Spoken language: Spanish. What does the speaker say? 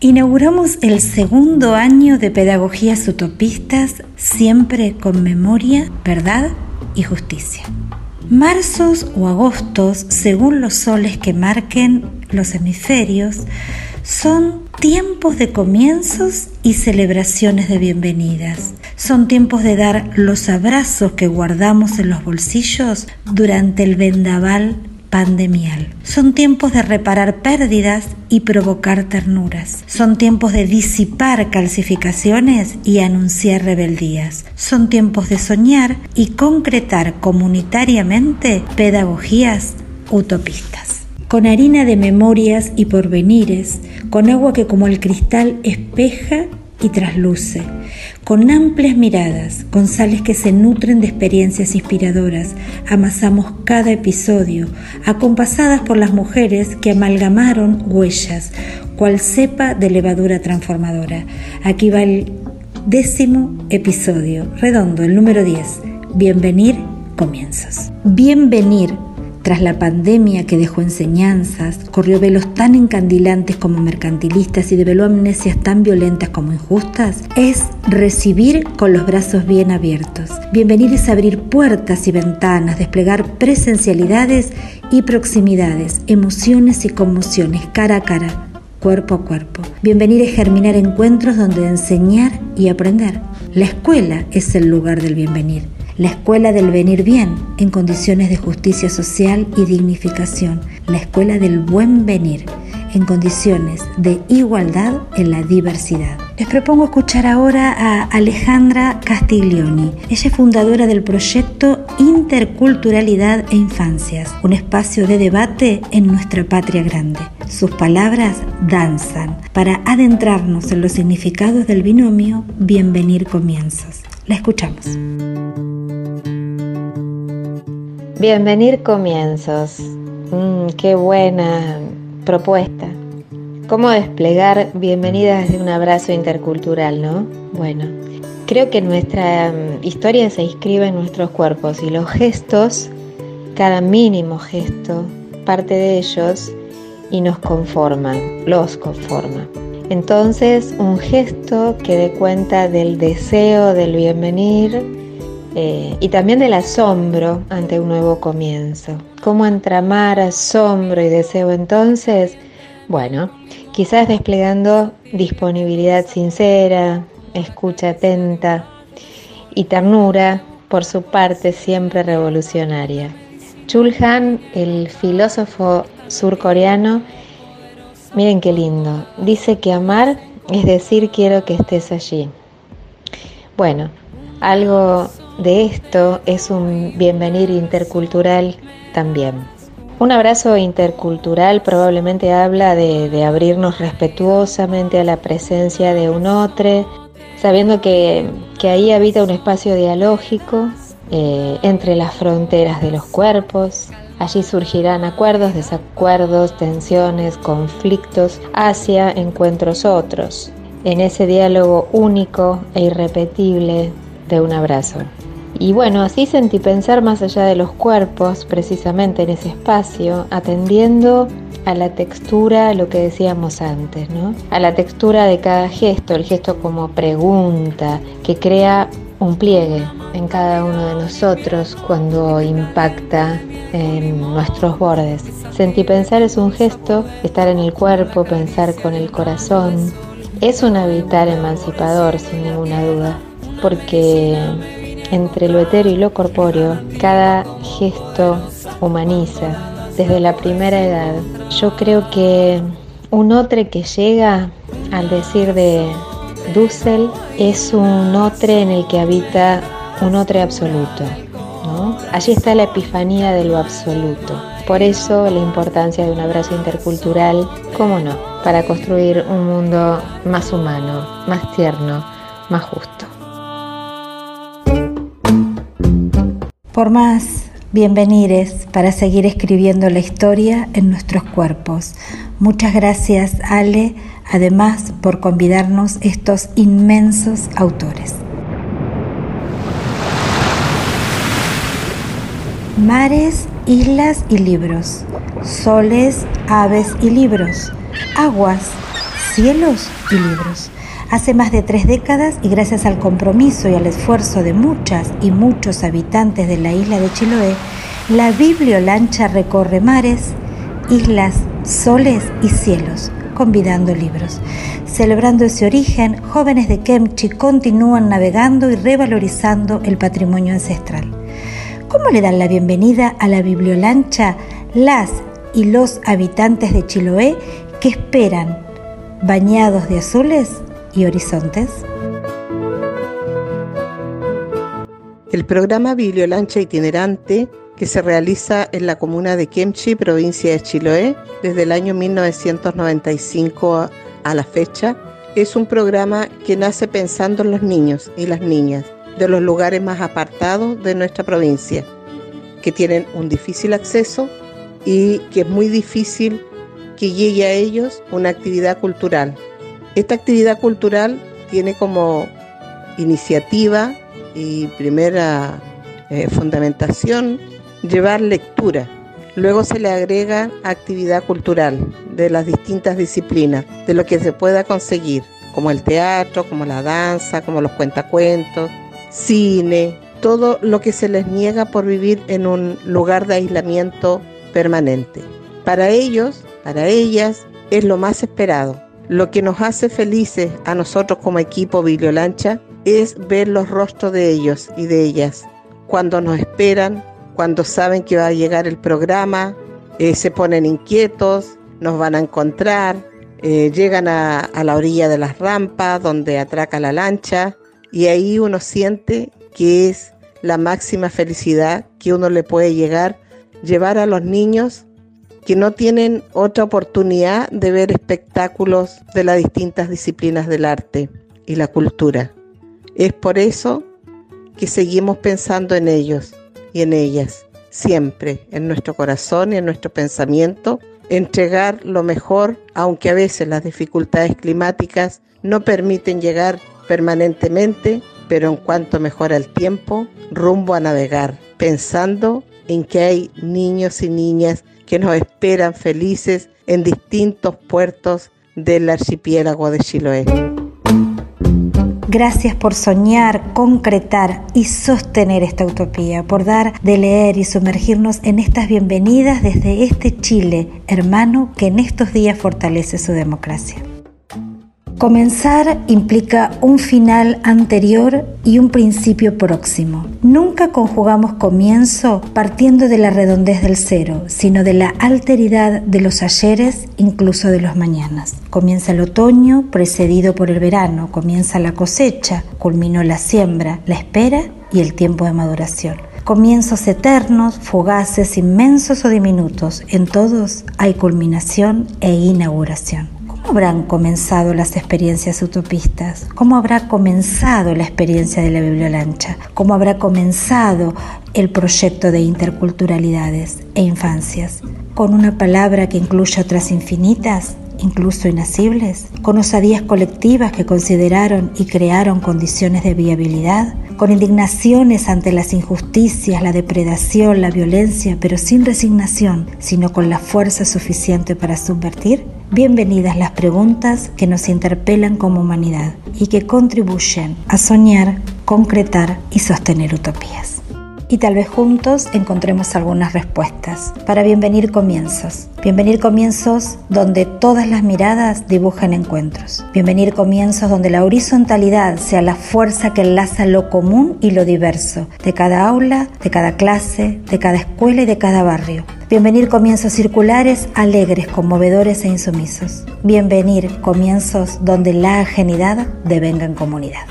Inauguramos el segundo año de Pedagogías Utopistas, siempre con memoria, verdad y justicia. Marzos o agostos, según los soles que marquen los hemisferios, son tiempos de comienzos y celebraciones de bienvenidas. Son tiempos de dar los abrazos que guardamos en los bolsillos durante el vendaval pandemial. Son tiempos de reparar pérdidas y provocar ternuras. Son tiempos de disipar calcificaciones y anunciar rebeldías. Son tiempos de soñar y concretar comunitariamente pedagogías utopistas. Con harina de memorias y porvenires, con agua que como el cristal espeja y trasluce, con amplias miradas, con sales que se nutren de experiencias inspiradoras, amasamos cada episodio, acompasadas por las mujeres que amalgamaron huellas, cual cepa de levadura transformadora. Aquí va el décimo episodio, redondo, el número 10. Bienvenir comienzos. Bienvenir tras la pandemia que dejó enseñanzas, corrió velos tan encandilantes como mercantilistas y develó amnesias tan violentas como injustas, es recibir con los brazos bien abiertos. Bienvenir es abrir puertas y ventanas, desplegar presencialidades y proximidades, emociones y conmociones cara a cara, cuerpo a cuerpo. Bienvenir es germinar encuentros donde enseñar y aprender. La escuela es el lugar del bienvenir la escuela del venir bien en condiciones de justicia social y dignificación, la escuela del buen venir en condiciones de igualdad en la diversidad. Les propongo escuchar ahora a Alejandra Castiglioni. Ella es fundadora del proyecto Interculturalidad e Infancias, un espacio de debate en nuestra patria grande. Sus palabras danzan para adentrarnos en los significados del binomio Bienvenir Comienzos. La escuchamos. Bienvenir comienzos. Mm, qué buena propuesta. ¿Cómo desplegar bienvenidas de un abrazo intercultural, no? Bueno, creo que nuestra mm, historia se inscribe en nuestros cuerpos y los gestos, cada mínimo gesto, parte de ellos y nos conforman, los conforma. Entonces, un gesto que dé cuenta del deseo del bienvenir, eh, y también del asombro ante un nuevo comienzo. ¿Cómo entramar asombro y deseo entonces? Bueno, quizás desplegando disponibilidad sincera, escucha atenta y ternura por su parte siempre revolucionaria. Chulhan, el filósofo surcoreano, miren qué lindo, dice que amar es decir quiero que estés allí. Bueno, algo de esto es un bienvenir intercultural también. Un abrazo intercultural probablemente habla de, abrirnos respetuosamente a la presencia de un otro, sabiendo que, ahí habita un espacio dialógico eh, entre las fronteras de los cuerpos. Allí surgirán acuerdos, desacuerdos, tensiones, conflictos hacia encuentros otros, en ese diálogo único e irrepetible de un abrazo. Y bueno, así sentí pensar más allá de los cuerpos, precisamente en ese espacio, atendiendo a la textura, lo que decíamos antes, ¿no? A la textura de cada gesto, el gesto como pregunta, que crea un pliegue en cada uno de nosotros cuando impacta en nuestros bordes. Sentí pensar es un gesto, estar en el cuerpo, pensar con el corazón. Es un habitar emancipador, sin ninguna duda, porque entre lo etéreo y lo corpóreo, cada gesto humaniza desde la primera edad. Yo creo que un otro que llega al decir de Dussel es un otro en el que habita un otro absoluto. Allí está la epifanía de lo absoluto. Por eso la importancia de un abrazo intercultural, cómo no, para construir un mundo más humano, más tierno, más justo. Por más bienvenires para seguir escribiendo la historia en nuestros cuerpos. Muchas gracias Ale, además por convidarnos estos inmensos autores. Mares, islas y libros, soles, aves y libros, aguas, cielos y libros. Hace más de tres décadas y gracias al compromiso y al esfuerzo de muchas y muchos habitantes de la isla de Chiloé, la bibliolancha recorre mares, islas, soles y cielos, convidando libros. Celebrando ese origen, jóvenes de Kemchi continúan navegando y revalorizando el patrimonio ancestral. ¿Cómo le dan la bienvenida a la bibliolancha las y los habitantes de Chiloé que esperan, bañados de azules horizontes? El programa Bibliolancha Itinerante, que se realiza en la comuna de Kemchi, provincia de Chiloé, desde el año 1995 a la fecha, es un programa que nace pensando en los niños y las niñas de los lugares más apartados de nuestra provincia, que tienen un difícil acceso y que es muy difícil que llegue a ellos una actividad cultural. Esta actividad cultural tiene como iniciativa y primera eh, fundamentación llevar lectura. Luego se le agrega actividad cultural de las distintas disciplinas, de lo que se pueda conseguir, como el teatro, como la danza, como los cuentacuentos, cine, todo lo que se les niega por vivir en un lugar de aislamiento permanente. Para ellos, para ellas, es lo más esperado. Lo que nos hace felices a nosotros como equipo Bibliolancha es ver los rostros de ellos y de ellas, cuando nos esperan, cuando saben que va a llegar el programa, eh, se ponen inquietos, nos van a encontrar, eh, llegan a, a la orilla de las rampas donde atraca la lancha y ahí uno siente que es la máxima felicidad que uno le puede llegar, llevar a los niños que no tienen otra oportunidad de ver espectáculos de las distintas disciplinas del arte y la cultura. Es por eso que seguimos pensando en ellos y en ellas, siempre en nuestro corazón y en nuestro pensamiento, entregar lo mejor, aunque a veces las dificultades climáticas no permiten llegar permanentemente, pero en cuanto mejora el tiempo, rumbo a navegar, pensando en que hay niños y niñas que nos esperan felices en distintos puertos del archipiélago de Chiloé. Gracias por soñar, concretar y sostener esta utopía, por dar de leer y sumergirnos en estas bienvenidas desde este Chile, hermano, que en estos días fortalece su democracia. Comenzar implica un final anterior y un principio próximo. Nunca conjugamos comienzo partiendo de la redondez del cero, sino de la alteridad de los ayeres, incluso de los mañanas. Comienza el otoño, precedido por el verano, comienza la cosecha, culminó la siembra, la espera y el tiempo de maduración comienzos eternos, fugaces, inmensos o diminutos. En todos hay culminación e inauguración. ¿Cómo habrán comenzado las experiencias utopistas? ¿Cómo habrá comenzado la experiencia de la bibliolancha? ¿Cómo habrá comenzado el proyecto de interculturalidades e infancias? ¿Con una palabra que incluya otras infinitas? Incluso inacibles, con osadías colectivas que consideraron y crearon condiciones de viabilidad, con indignaciones ante las injusticias, la depredación, la violencia, pero sin resignación, sino con la fuerza suficiente para subvertir? Bienvenidas las preguntas que nos interpelan como humanidad y que contribuyen a soñar, concretar y sostener utopías y tal vez juntos encontremos algunas respuestas para bienvenir comienzos. Bienvenir comienzos donde todas las miradas dibujen encuentros. Bienvenir comienzos donde la horizontalidad sea la fuerza que enlaza lo común y lo diverso de cada aula, de cada clase, de cada escuela y de cada barrio. Bienvenir comienzos circulares, alegres, conmovedores e insumisos. Bienvenir comienzos donde la ajenidad devenga en comunidad.